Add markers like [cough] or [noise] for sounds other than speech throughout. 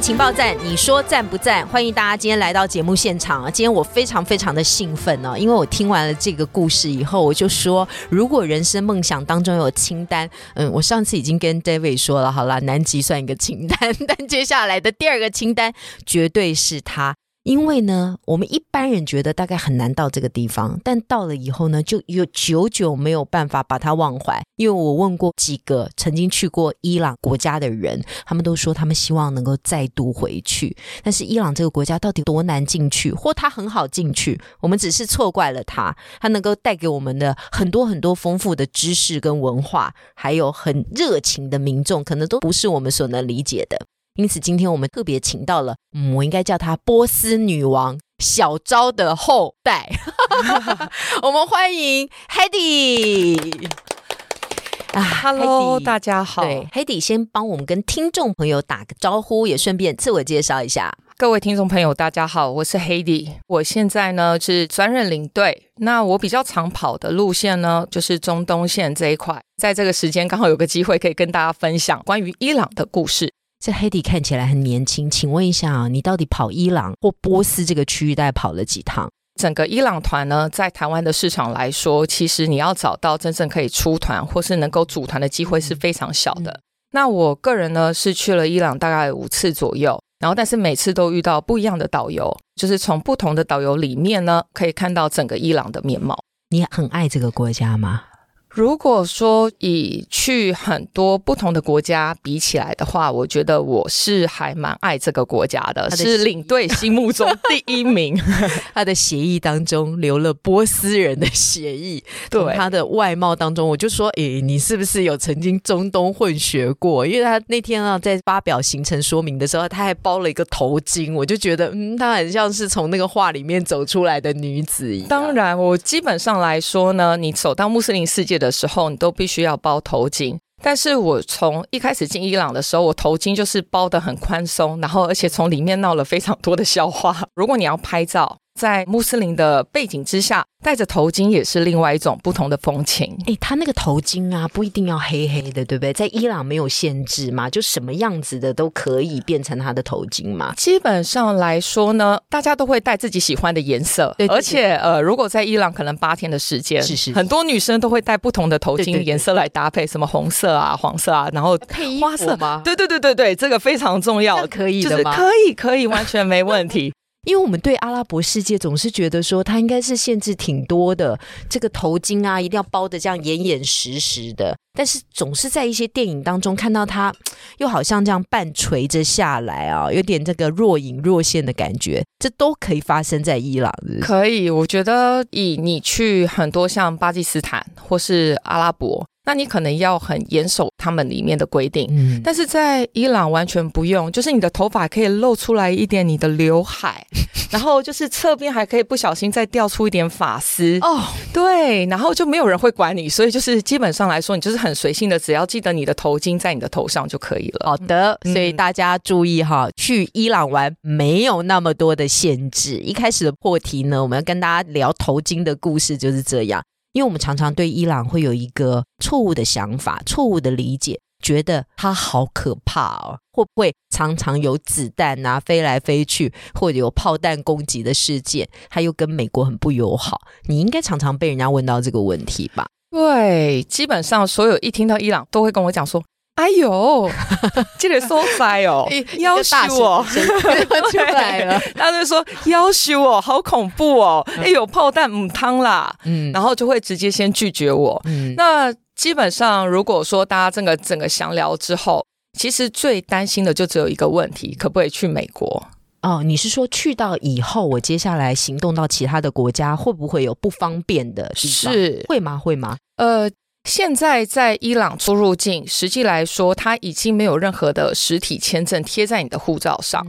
情报站，你说赞不赞？欢迎大家今天来到节目现场啊！今天我非常非常的兴奋哦，因为我听完了这个故事以后，我就说，如果人生梦想当中有清单，嗯，我上次已经跟 David 说了，好啦，南极算一个清单，但接下来的第二个清单绝对是他。因为呢，我们一般人觉得大概很难到这个地方，但到了以后呢，就有久久没有办法把它忘怀。因为我问过几个曾经去过伊朗国家的人，他们都说他们希望能够再度回去。但是伊朗这个国家到底多难进去，或它很好进去，我们只是错怪了它。它能够带给我们的很多很多丰富的知识跟文化，还有很热情的民众，可能都不是我们所能理解的。因此，今天我们特别请到了，嗯，我应该叫她波斯女王小昭的后代。[laughs] 我们欢迎 Hedy。啊，Hello，大家好。对，Hedy 先帮我们跟听众朋友打个招呼，也顺便自我介绍一下。各位听众朋友，大家好，我是 Hedy。我现在呢是专任领队。那我比较常跑的路线呢，就是中东线这一块。在这个时间，刚好有个机会可以跟大家分享关于伊朗的故事。这 Hedy 看起来很年轻，请问一下啊，你到底跑伊朗或波斯这个区域大概跑了几趟？整个伊朗团呢，在台湾的市场来说，其实你要找到真正可以出团或是能够组团的机会是非常小的。那我个人呢，是去了伊朗大概五次左右，然后但是每次都遇到不一样的导游，就是从不同的导游里面呢，可以看到整个伊朗的面貌。你很爱这个国家吗？如果说以去很多不同的国家比起来的话，我觉得我是还蛮爱这个国家的，是领队心目中第一名。[laughs] 他的协议当中留了波斯人的协议，[laughs] 对他的外貌当中，我就说，诶，你是不是有曾经中东混血过？因为他那天啊，在发表行程说明的时候，他还包了一个头巾，我就觉得，嗯，他很像是从那个画里面走出来的女子一样。当然，我基本上来说呢，你走到穆斯林世界的。的时候，你都必须要包头巾。但是我从一开始进伊朗的时候，我头巾就是包的很宽松，然后而且从里面闹了非常多的笑话。如果你要拍照。在穆斯林的背景之下，戴着头巾也是另外一种不同的风情。哎，他那个头巾啊，不一定要黑黑的，对不对？在伊朗没有限制嘛，就什么样子的都可以变成他的头巾嘛。基本上来说呢，大家都会戴自己喜欢的颜色。对，而且呃，如果在伊朗可能八天的时间，是是，很多女生都会戴不同的头巾颜色来搭配，什么红色啊、黄色啊，然后配花色吗？对对对对对，这个非常重要，可以的吗？可以可以，完全没问题。因为我们对阿拉伯世界总是觉得说，它应该是限制挺多的，这个头巾啊，一定要包的这样严严实实的。但是总是在一些电影当中看到它，又好像这样半垂着下来啊，有点这个若隐若现的感觉。这都可以发生在伊朗，可以。我觉得以你去很多像巴基斯坦或是阿拉伯。那你可能要很严守他们里面的规定，嗯，但是在伊朗完全不用，就是你的头发可以露出来一点你的刘海，[laughs] 然后就是侧边还可以不小心再掉出一点发丝哦，对，然后就没有人会管你，所以就是基本上来说，你就是很随性的，只要记得你的头巾在你的头上就可以了。好的，所以大家注意哈，去伊朗玩没有那么多的限制。一开始的破题呢，我们要跟大家聊头巾的故事，就是这样。因为我们常常对伊朗会有一个错误的想法、错误的理解，觉得它好可怕哦，会不会常常有子弹啊飞来飞去，或者有炮弹攻击的事件？它又跟美国很不友好，你应该常常被人家问到这个问题吧？对，基本上所有一听到伊朗都会跟我讲说。哎呦，[laughs] 这个说塞哦，[laughs] 要求哦，出来了，他就说要求我，好恐怖哦，哎有炮弹唔汤啦，嗯，然后就会直接先拒绝我。嗯，那基本上如果说大家整个整个详聊之后，其实最担心的就只有一个问题，可不可以去美国？哦，你是说去到以后，我接下来行动到其他的国家，会不会有不方便的？是会吗？会吗？呃。现在在伊朗出入境，实际来说，它已经没有任何的实体签证贴在你的护照上，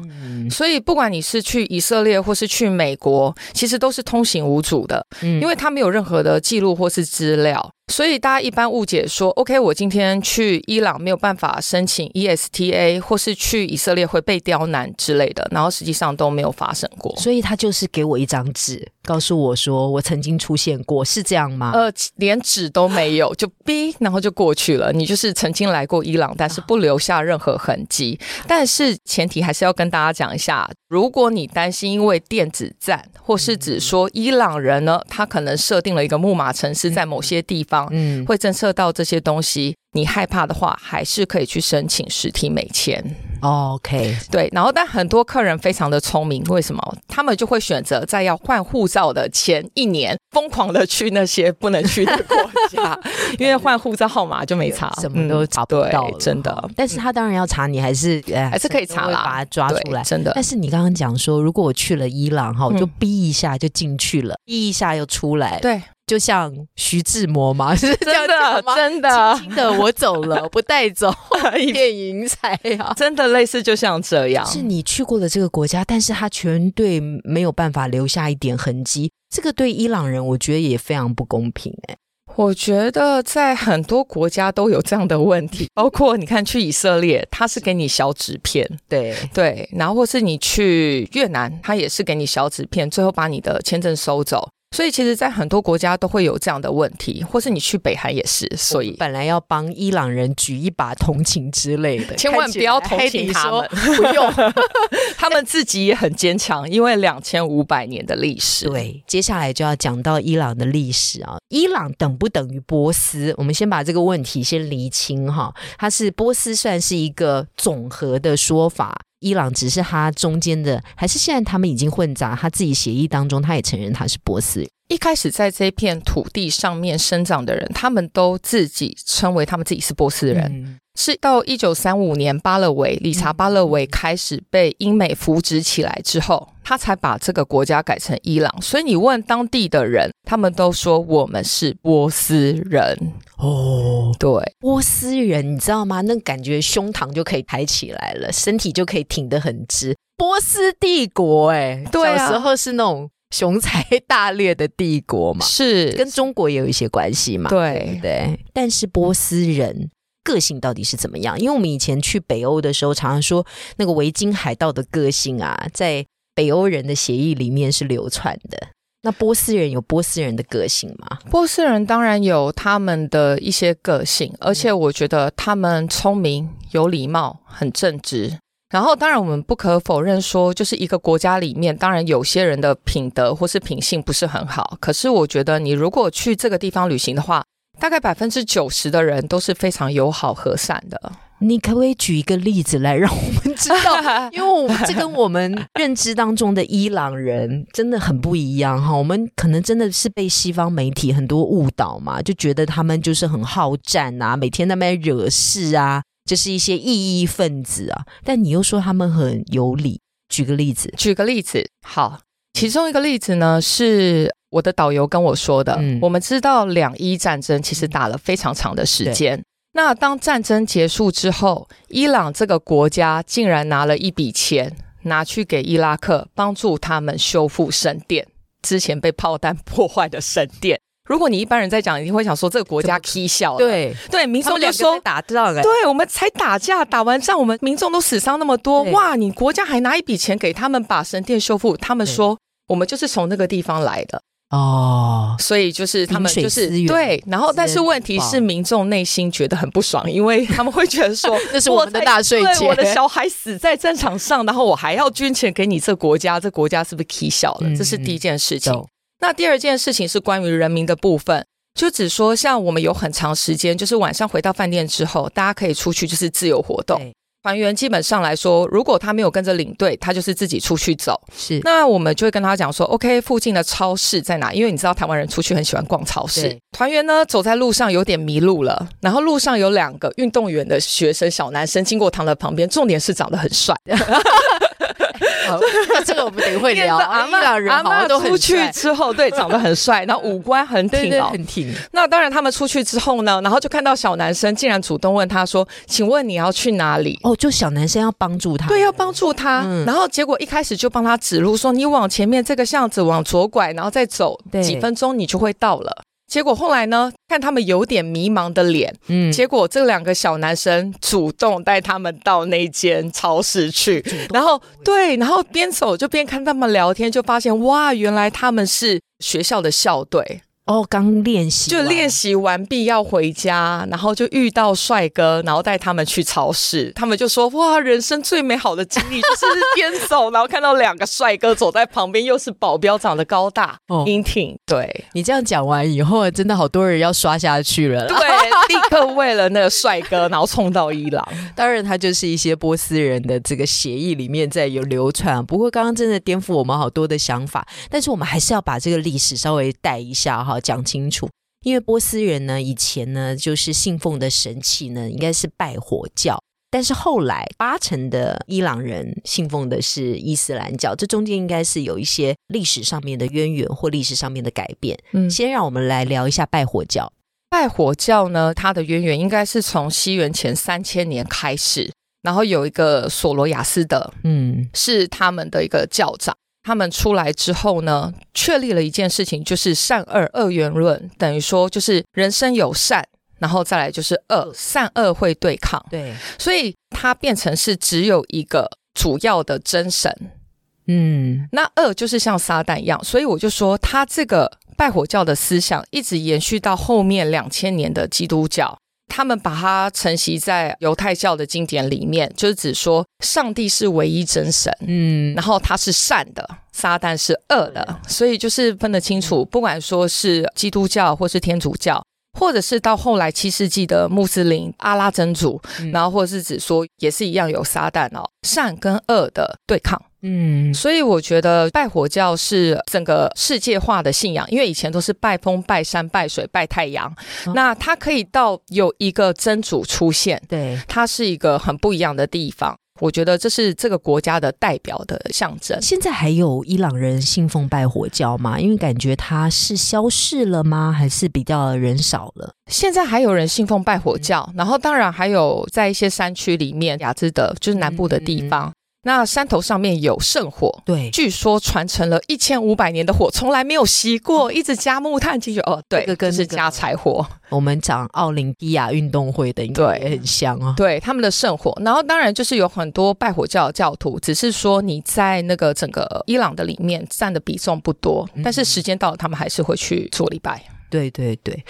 所以不管你是去以色列或是去美国，其实都是通行无阻的，因为它没有任何的记录或是资料。所以大家一般误解说，OK，我今天去伊朗没有办法申请 ESTA，或是去以色列会被刁难之类的，然后实际上都没有发生过。所以他就是给我一张纸，告诉我说我曾经出现过，是这样吗？呃，连纸都没有，就哔然后就过去了。你就是曾经来过伊朗，但是不留下任何痕迹。但是前提还是要跟大家讲一下，如果你担心因为电子战，或是指说伊朗人呢，他可能设定了一个木马城市在某些地方。嗯，会侦测到这些东西。你害怕的话，还是可以去申请实体美签。OK，对。然后，但很多客人非常的聪明，为什么？他们就会选择在要换护照的前一年，疯狂的去那些不能去的国家，因为换护照号码就没查，[laughs] 什么都查不到，真的。但是他当然要查你，还是还是可以查啦，把他抓出来，真的。但是你刚刚讲说，如果我去了伊朗哈，我就逼一下就进去了，逼一下又出来，对。就像徐志摩嘛，[laughs] 是这样的，真的，轻轻的我走了，不带走。一片云彩啊，真的类似就像这样。是你去过了这个国家，但是他全队没有办法留下一点痕迹，这个对伊朗人我觉得也非常不公平哎。我觉得在很多国家都有这样的问题，[laughs] 包括你看去以色列，他是给你小纸片，对。对，然后或是你去越南，他也是给你小纸片，最后把你的签证收走。所以，其实，在很多国家都会有这样的问题，或是你去北韩也是。所以，本来要帮伊朗人举一把同情之类的，千万不要同情他们，不用，[laughs] 他们自己也很坚强，因为两千五百年的历史。对，接下来就要讲到伊朗的历史啊。伊朗等不等于波斯？我们先把这个问题先厘清哈。它是波斯，算是一个总和的说法。伊朗只是他中间的，还是现在他们已经混杂？他自己协议当中，他也承认他是波斯。一开始在这片土地上面生长的人，他们都自己称为他们自己是波斯人。是到一九三五年，巴勒维理查巴勒维开始被英美扶植起来之后，他才把这个国家改成伊朗。所以你问当地的人，他们都说我们是波斯人。哦，对，波斯人，你知道吗？那感觉胸膛就可以抬起来了，身体就可以挺得很直。波斯帝国，哎，对小时候是那种雄才大略的帝国嘛，是跟中国也有一些关系嘛，对对。但是波斯人个性到底是怎么样？因为我们以前去北欧的时候，常常说那个维京海盗的个性啊，在北欧人的协议里面是流传的。那波斯人有波斯人的个性吗？波斯人当然有他们的一些个性，而且我觉得他们聪明、有礼貌、很正直。然后，当然我们不可否认说，就是一个国家里面，当然有些人的品德或是品性不是很好。可是，我觉得你如果去这个地方旅行的话，大概百分之九十的人都是非常友好和善的。你可不可以举一个例子来让我们知道？[laughs] 因为我这跟我们认知当中的伊朗人真的很不一样哈。我们可能真的是被西方媒体很多误导嘛，就觉得他们就是很好战啊，每天在那边惹事啊，就是一些异义分子啊。但你又说他们很有理，举个例子，举个例子，好，其中一个例子呢是我的导游跟我说的。我们知道两伊战争其实打了非常长的时间。那当战争结束之后，伊朗这个国家竟然拿了一笔钱拿去给伊拉克，帮助他们修复神殿之前被炮弹破坏的神殿。如果你一般人在讲，一定会想说这个国家 K 笑。对对，民众就说打仗，对我们才打架，打完仗我们民众都死伤那么多，哇！你国家还拿一笔钱给他们把神殿修复，他们说我们就是从那个地方来的。哦，所以就是他们就是对，然后但是问题是民众内心觉得很不爽，因为他们会觉得说 [laughs] 这是我们的大税钱，我的小孩死在战场上，然后我还要捐钱给你这国家，这国家是不是 K 小了？这是第一件事情。那第二件事情是关于人民的部分，就只说像我们有很长时间，就是晚上回到饭店之后，大家可以出去就是自由活动。团员基本上来说，如果他没有跟着领队，他就是自己出去走。是，那我们就会跟他讲说，OK，附近的超市在哪？因为你知道台湾人出去很喜欢逛超市。团员呢走在路上有点迷路了，然后路上有两个运动员的学生小男生经过他的旁边，重点是长得很帅。[laughs] [laughs] 这个我们等会聊。[laughs] 阿妈人阿妈都出去之后，对，长得很帅，然后五官很挺哦，很挺。那当然，他们出去之后呢，然后就看到小男生竟然主动问他说：“请问你要去哪里？”哦，就小男生要帮助他，对，要帮助他。然后结果一开始就帮他指路，说：“你往前面这个巷子往左拐，然后再走几分钟，你就会到了。”结果后来呢？看他们有点迷茫的脸，嗯，结果这两个小男生主动带他们到那间超市去，然后对，然后边走就边看他们聊天，就发现哇，原来他们是学校的校队。哦，刚练习就练习完毕要回家，然后就遇到帅哥，然后带他们去超市。他们就说：“哇，人生最美好的经历就是边走，然后看到两个帅哥走在旁边，又是保镖，长得高大、英挺。”对你这样讲完以后，真的好多人要刷下去了。对，立刻 [laughs] 为了那个帅哥，然后冲到伊朗。当然，他就是一些波斯人的这个协议里面在有流传。不过，刚刚真的颠覆我们好多的想法。但是，我们还是要把这个历史稍微带一下哈。讲清楚，因为波斯人呢，以前呢就是信奉的神器呢，应该是拜火教。但是后来八成的伊朗人信奉的是伊斯兰教，这中间应该是有一些历史上面的渊源或历史上面的改变。嗯，先让我们来聊一下拜火教。拜火教呢，它的渊源应该是从西元前三千年开始，然后有一个索罗亚斯的，嗯，是他们的一个教长。他们出来之后呢，确立了一件事情，就是善恶二元论，等于说就是人生有善，然后再来就是恶，善恶会对抗。对，所以它变成是只有一个主要的真神。嗯，那恶就是像撒旦一样，所以我就说，他这个拜火教的思想一直延续到后面两千年的基督教。他们把它承袭在犹太教的经典里面，就是指说上帝是唯一真神，嗯，然后他是善的，撒旦是恶的，所以就是分得清楚。不管说是基督教或是天主教，或者是到后来七世纪的穆斯林阿拉真主，然后或者是指说也是一样有撒旦哦，善跟恶的对抗。嗯，所以我觉得拜火教是整个世界化的信仰，因为以前都是拜风、拜山、拜水、拜太阳，那它可以到有一个真主出现，对，它是一个很不一样的地方。我觉得这是这个国家的代表的象征。现在还有伊朗人信奉拜火教吗？因为感觉它是消逝了吗？还是比较人少了？现在还有人信奉拜火教，然后当然还有在一些山区里面，雅兹德就是南部的地方。那山头上面有圣火，对，据说传承了一千五百年的火，从来没有熄过，一直加木炭进去。哦，对，这个是加柴火。我们讲奥林匹亚运动会的，对，很香啊。对，他们的圣火，然后当然就是有很多拜火教的教徒，只是说你在那个整个伊朗的里面占的比重不多，但是时间到了，他们还是会去做礼拜。对对对。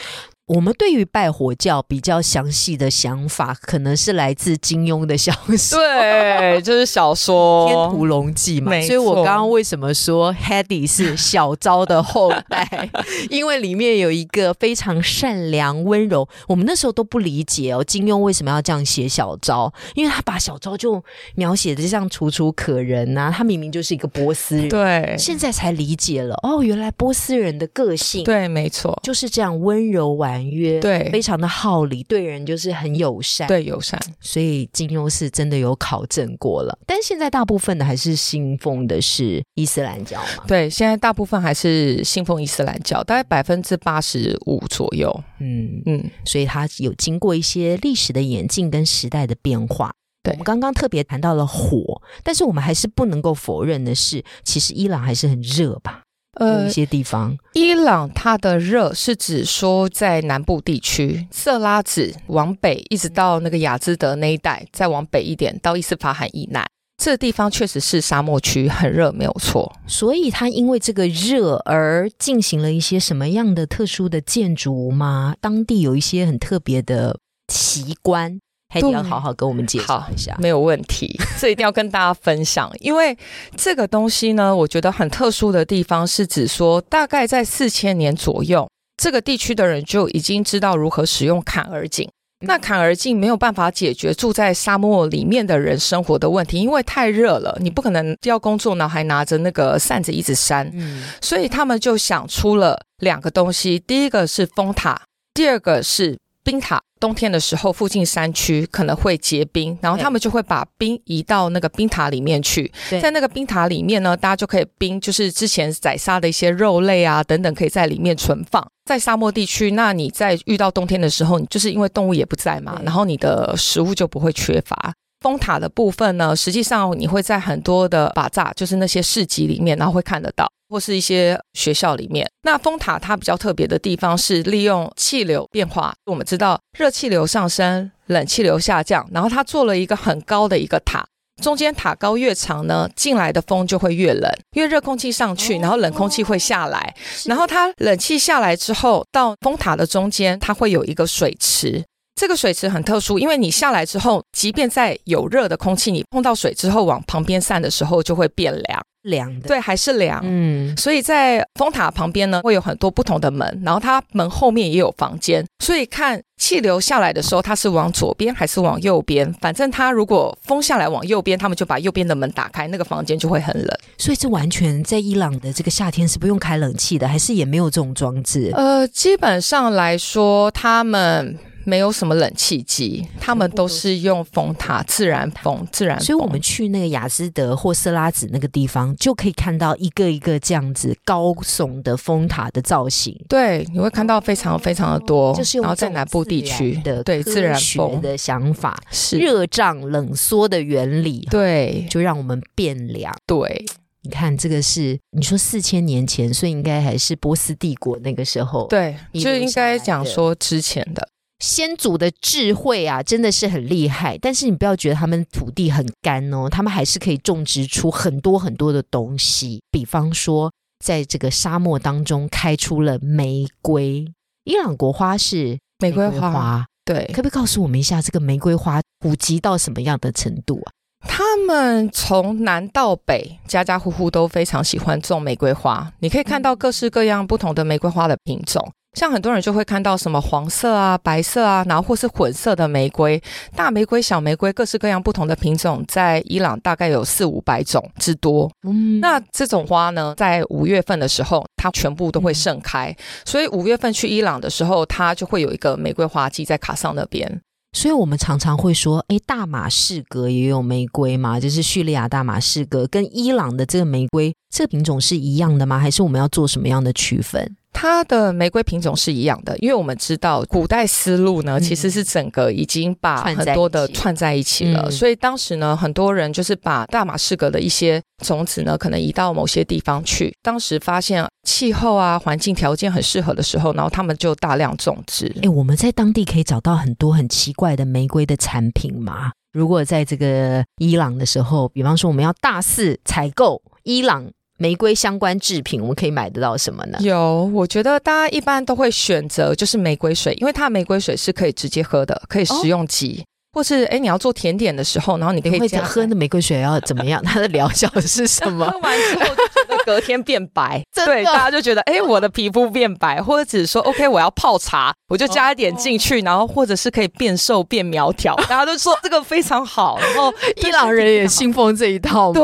我们对于拜火教比较详细的想法，可能是来自金庸的小说，对，就是小说《天屠龙记》嘛。所以我刚刚为什么说 Hedy 是小昭的后代？[laughs] 因为里面有一个非常善良温柔。我们那时候都不理解哦，金庸为什么要这样写小昭？因为他把小昭就描写的像楚楚可人呐，他明明就是一个波斯人。对，现在才理解了哦，原来波斯人的个性，对，没错，就是这样温柔婉。婉约，对，非常的好礼，对人就是很友善，对友善，所以金庸是真的有考证过了。但现在大部分的还是信奉的是伊斯兰教嘛？对，现在大部分还是信奉伊斯兰教，大概百分之八十五左右。嗯嗯，所以它有经过一些历史的演进跟时代的变化。我们刚刚特别谈到了火，但是我们还是不能够否认的是，其实伊朗还是很热吧？呃，一些地方，伊朗它的热是指说在南部地区，色拉子往北一直到那个雅兹德那一带，再往北一点到伊斯法罕以南，这个地方确实是沙漠区，很热，没有错。所以它因为这个热而进行了一些什么样的特殊的建筑吗？当地有一些很特别的奇观。还要好好跟我们介绍一下，没有问题，[laughs] 这一定要跟大家分享。因为这个东西呢，我觉得很特殊的地方是指说，大概在四千年左右，这个地区的人就已经知道如何使用坎儿井。那坎儿井没有办法解决住在沙漠里面的人生活的问题，因为太热了，你不可能要工作呢，还拿着那个扇子一直扇。嗯，所以他们就想出了两个东西，第一个是风塔，第二个是。冰塔冬天的时候，附近山区可能会结冰，然后他们就会把冰移到那个冰塔里面去。在那个冰塔里面呢，大家就可以冰，就是之前宰杀的一些肉类啊等等，可以在里面存放。在沙漠地区，那你在遇到冬天的时候，你就是因为动物也不在嘛，然后你的食物就不会缺乏。风塔的部分呢，实际上你会在很多的把扎，就是那些市集里面，然后会看得到。或是一些学校里面，那风塔它比较特别的地方是利用气流变化。我们知道热气流上升，冷气流下降，然后它做了一个很高的一个塔，中间塔高越长呢，进来的风就会越冷，因为热空气上去，然后冷空气会下来，然后它冷气下来之后，到风塔的中间，它会有一个水池。这个水池很特殊，因为你下来之后，即便在有热的空气，你碰到水之后往旁边散的时候，就会变凉。凉的，对，还是凉。嗯，所以在风塔旁边呢，会有很多不同的门，然后它门后面也有房间，所以看气流下来的时候，它是往左边还是往右边？反正它如果风下来往右边，他们就把右边的门打开，那个房间就会很冷。所以这完全在伊朗的这个夏天是不用开冷气的，还是也没有这种装置？呃，基本上来说，他们。没有什么冷气机，他们都是用风塔，自然风，自然。所以我们去那个雅斯德或色拉子那个地方，就可以看到一个一个这样子高耸的风塔的造型。对，你会看到非常非常的多，就是然后在南部地区的对自然风的想法是热胀冷缩的原理，对，就让我们变凉。对，你看这个是你说四千年前，所以应该还是波斯帝国那个时候，对，就应该讲说之前的。先祖的智慧啊，真的是很厉害。但是你不要觉得他们土地很干哦，他们还是可以种植出很多很多的东西。比方说，在这个沙漠当中开出了玫瑰。伊朗国花是玫瑰花，对。可不可以告诉我们一下，这个玫瑰花普及到什么样的程度啊？他们从南到北，家家户户都非常喜欢种玫瑰花。你可以看到各式各样不同的玫瑰花的品种。像很多人就会看到什么黄色啊、白色啊，然后或是混色的玫瑰，大玫瑰、小玫瑰，各式各样不同的品种，在伊朗大概有四五百种之多。嗯，那这种花呢，在五月份的时候，它全部都会盛开，所以五月份去伊朗的时候，它就会有一个玫瑰花季在卡上那边。所以我们常常会说，哎，大马士革也有玫瑰吗？就是叙利亚大马士革跟伊朗的这个玫瑰，这个品种是一样的吗？还是我们要做什么样的区分？它的玫瑰品种是一样的，因为我们知道古代丝路呢，其实是整个已经把很多的串在一起了，所以当时呢，很多人就是把大马士革的一些种子呢，可能移到某些地方去。当时发现气候啊、环境条件很适合的时候，然后他们就大量种植。哎，我们在当地可以找到很多很奇怪的玫瑰的产品吗？如果在这个伊朗的时候，比方说我们要大肆采购伊朗。玫瑰相关制品，我们可以买得到什么呢？有，我觉得大家一般都会选择就是玫瑰水，因为它玫瑰水是可以直接喝的，可以食用级。或是哎，你要做甜点的时候，然后你可以喝那玫瑰水要怎么样？它的疗效是什么？喝完之后就觉得隔天变白，[laughs] 对，大家就觉得哎，我的皮肤变白，或者只是说 OK，我要泡茶，我就加一点进去，然后或者是可以变瘦变苗条，大家都说这个非常好。然后 [laughs] 伊朗人也信奉这一套，对，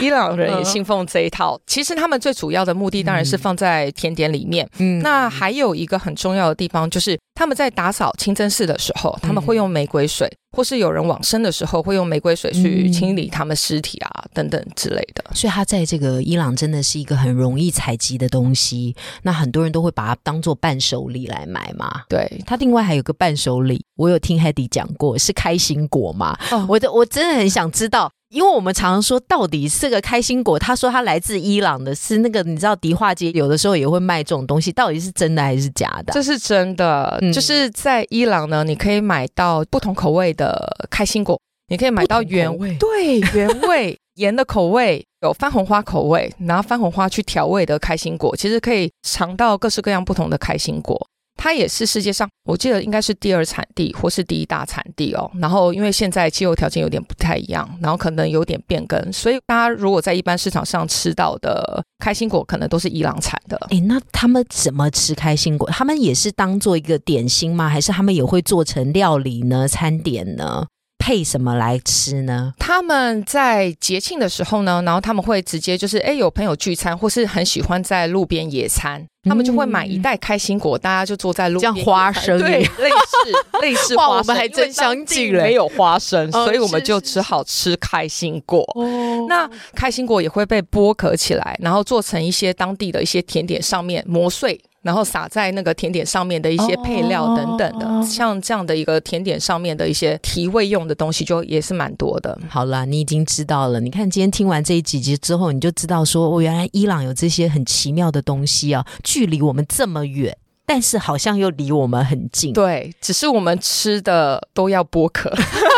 伊朗人也信奉这一套。其实他们最主要的目的当然是放在甜点里面。嗯，那还有一个很重要的地方就是。他们在打扫清真寺的时候，他们会用玫瑰水，或是有人往生的时候，会用玫瑰水去清理他们尸体啊，等等之类的。所以，它在这个伊朗真的是一个很容易采集的东西。那很多人都会把它当做伴手礼来买嘛。对，它另外还有个伴手礼，我有听 Hedy 讲过，是开心果嘛。我的，我真的很想知道。因为我们常常说，到底是个开心果。他说他来自伊朗的，是那个你知道迪化街有的时候也会卖这种东西，到底是真的还是假的？这是真的，就是在伊朗呢，你可以买到不同口味的开心果，你可以买到原味，对原味盐的口味，有番红花口味，拿番红花去调味的开心果，其实可以尝到各式各样不同的开心果。它也是世界上，我记得应该是第二产地或是第一大产地哦。然后因为现在气候条件有点不太一样，然后可能有点变更，所以大家如果在一般市场上吃到的开心果，可能都是伊朗产的。诶，那他们怎么吃开心果？他们也是当做一个点心吗？还是他们也会做成料理呢？餐点呢？配什么来吃呢？他们在节庆的时候呢，然后他们会直接就是，哎，有朋友聚餐，或是很喜欢在路边野餐，他们就会买一袋开心果，大家就坐在路边，像花生，对，类似 [laughs] 类似花生，还真相近了，没有花生，所以我们就只好吃开心果。哦，那开心果也会被剥壳起来，然后做成一些当地的一些甜点上面磨碎。然后撒在那个甜点上面的一些配料等等的，像这样的一个甜点上面的一些提味用的东西，就也是蛮多的。好了，你已经知道了。你看今天听完这一几集之后，你就知道说，哦，原来伊朗有这些很奇妙的东西啊，距离我们这么远。但是好像又离我们很近，对，只是我们吃的都要剥壳。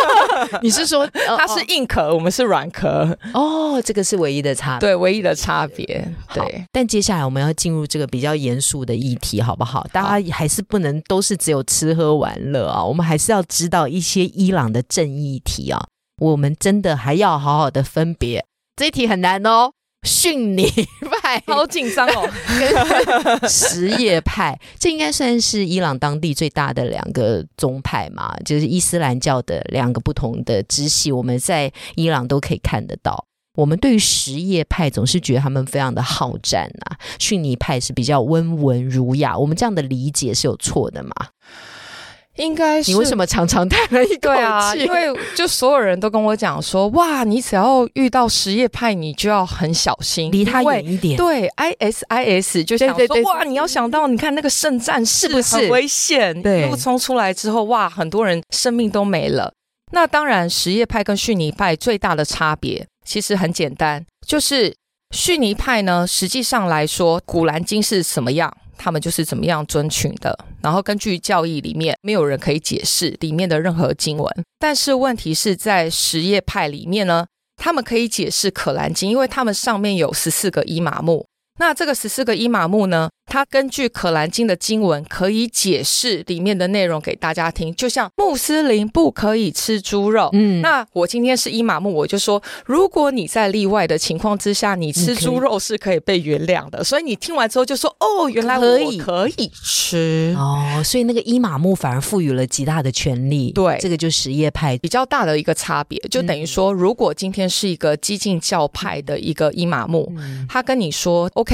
[laughs] 你是说它是硬壳，我们是软壳？哦，这个是唯一的差，对，唯一的差别。对，但接下来我们要进入这个比较严肃的议题，好不好？大家还是不能都是只有吃喝玩乐啊，我们还是要知道一些伊朗的正议题啊。我们真的还要好好的分别，这一题很难哦。逊尼 [laughs] 派 [laughs] 好紧张哦，[laughs] 什叶派，这应该算是伊朗当地最大的两个宗派嘛，就是伊斯兰教的两个不同的支系，我们在伊朗都可以看得到。我们对于什叶派总是觉得他们非常的好战啊，逊尼派是比较温文儒雅，我们这样的理解是有错的吗？应该是你为什么常常叹了一口气？因为就所有人都跟我讲说，哇，你只要遇到什叶派，你就要很小心，离他远一点。对，ISIS 就想说，哇，你要想到，你看那个圣战是不是很危险？对，路冲出来之后，哇，很多人生命都没了。那当然，什叶派跟逊尼派最大的差别其实很简单，就是逊尼派呢，实际上来说，古兰经是什么样？他们就是怎么样遵循的，然后根据教义里面，没有人可以解释里面的任何经文。但是问题是在什叶派里面呢，他们可以解释可兰经，因为他们上面有十四个伊玛目。那这个十四个伊玛目呢？它根据《可兰经》的经文，可以解释里面的内容给大家听。就像穆斯林不可以吃猪肉，嗯，那我今天是伊玛目，我就说，如果你在例外的情况之下，你吃猪肉是可以被原谅的。所以你听完之后就说，哦，原来可以可以吃哦。所以那个伊玛目反而赋予了极大的权利。对，这个就什叶派比较大的一个差别，就等于说，如果今天是一个激进教派的一个伊玛目，他跟你说，OK，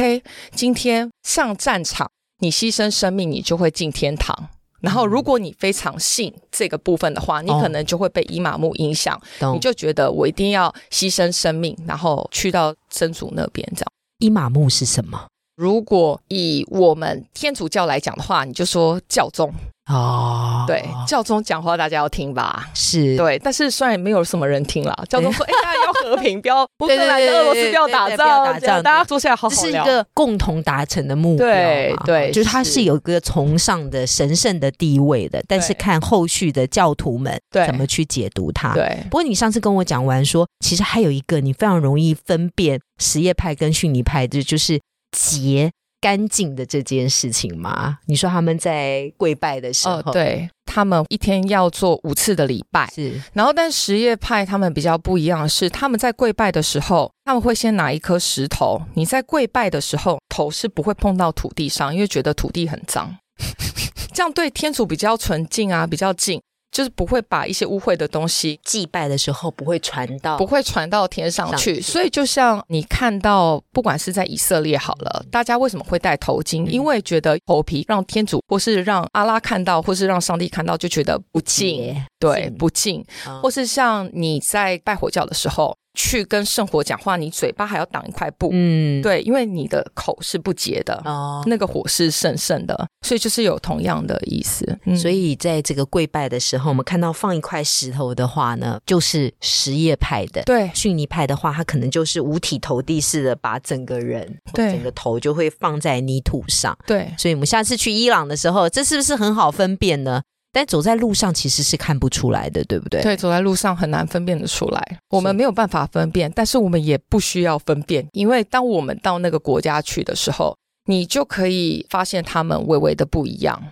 今天上战场。你牺牲生命，你就会进天堂。然后，如果你非常信这个部分的话，你可能就会被伊玛目影响，你就觉得我一定要牺牲生命，然后去到真主那边。这样，伊玛目是什么？如果以我们天主教来讲的话，你就说教宗。哦，对，教宗讲话大家要听吧？是对，但是虽然没有什么人听了，教宗说：“ [laughs] 哎，大家要和平，不要乌克兰跟俄罗斯不要打仗，打仗，大家坐下来好好聊。”是一个共同达成的目标，对对，就是它是有一个崇尚的神圣的地位的，但是看后续的教徒们怎么去解读它。对，不过你上次跟我讲完说，其实还有一个你非常容易分辨什叶派跟逊尼派的，就是结。干净的这件事情吗？你说他们在跪拜的时候，对他们一天要做五次的礼拜，是。然后，但什叶派他们比较不一样的是，他们在跪拜的时候，他们会先拿一颗石头。你在跪拜的时候，头是不会碰到土地上，因为觉得土地很脏，[laughs] 这样对天主比较纯净啊，比较近。就是不会把一些污秽的东西祭拜的时候不会传到，不会传到天上去。所以就像你看到，不管是在以色列好了，大家为什么会戴头巾？因为觉得头皮让天主或是让阿拉看到，或是让上帝看到，就觉得不敬，对，不敬。或是像你在拜火教的时候。去跟圣火讲话，你嘴巴还要挡一块布，嗯，对，因为你的口是不洁的，哦，那个火是神圣的，所以就是有同样的意思。所以在这个跪拜的时候，我们看到放一块石头的话呢，就是什叶派的；对，逊尼派的话，他可能就是五体投地似的，把整个人，对，整个头就会放在泥土上。对，所以我们下次去伊朗的时候，这是不是很好分辨呢？但走在路上其实是看不出来的，对不对？对，走在路上很难分辨得出来。我们没有办法分辨，但是我们也不需要分辨，因为当我们到那个国家去的时候，你就可以发现他们微微的不一样。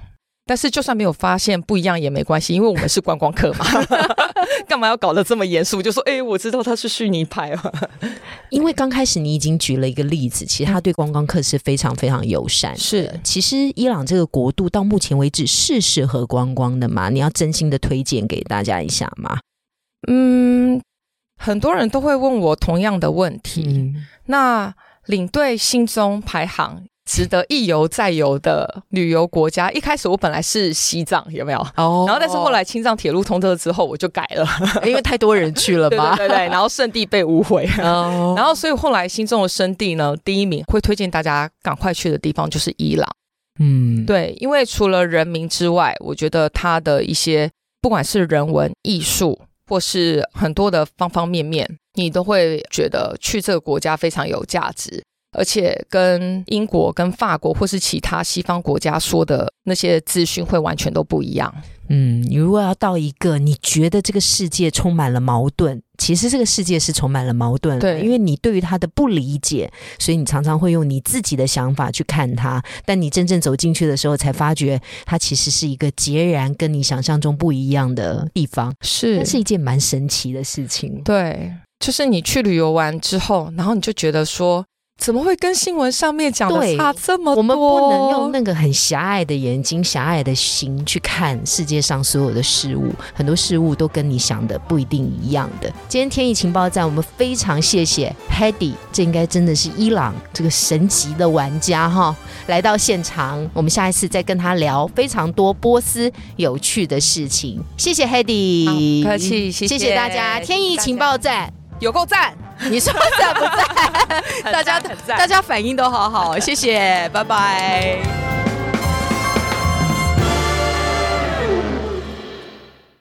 但是就算没有发现不一样也没关系，因为我们是观光客嘛，[laughs] 干嘛要搞得这么严肃？就说哎，我知道他是虚拟派啊。[laughs] 因为刚开始你已经举了一个例子，其实他对观光客是非常非常友善。是，其实伊朗这个国度到目前为止是适合观光的嘛？你要真心的推荐给大家一下嘛？嗯，很多人都会问我同样的问题。那领队心中排行。值得一游再游的旅游国家，一开始我本来是西藏，有没有？哦。然后但是后来青藏铁路通车之后，我就改了，[laughs] 因为太多人去了嘛。[laughs] 对对对。然后圣地被污毁。哦。然后所以后来心中的圣地呢，第一名会推荐大家赶快去的地方就是伊朗。嗯。对，因为除了人民之外，我觉得它的一些不管是人文、艺术，或是很多的方方面面，你都会觉得去这个国家非常有价值。而且跟英国、跟法国或是其他西方国家说的那些资讯会完全都不一样。嗯，你如果要到一个你觉得这个世界充满了矛盾，其实这个世界是充满了矛盾。对，因为你对于他的不理解，所以你常常会用你自己的想法去看他。但你真正走进去的时候，才发觉它其实是一个截然跟你想象中不一样的地方。是，是一件蛮神奇的事情。对，就是你去旅游完之后，然后你就觉得说。怎么会跟新闻上面讲的差这么多？我们不能用那个很狭隘的眼睛、狭隘的心去看世界上所有的事物，很多事物都跟你想的不一定一样的。今天天意情报站，我们非常谢谢 Hedy，这应该真的是伊朗这个神级的玩家哈，来到现场。我们下一次再跟他聊非常多波斯有趣的事情。谢谢 Hedy，客气，谢谢大家。天意情报站有够赞。你说在不在？[laughs] 大家大家反应都好好，谢谢，拜拜。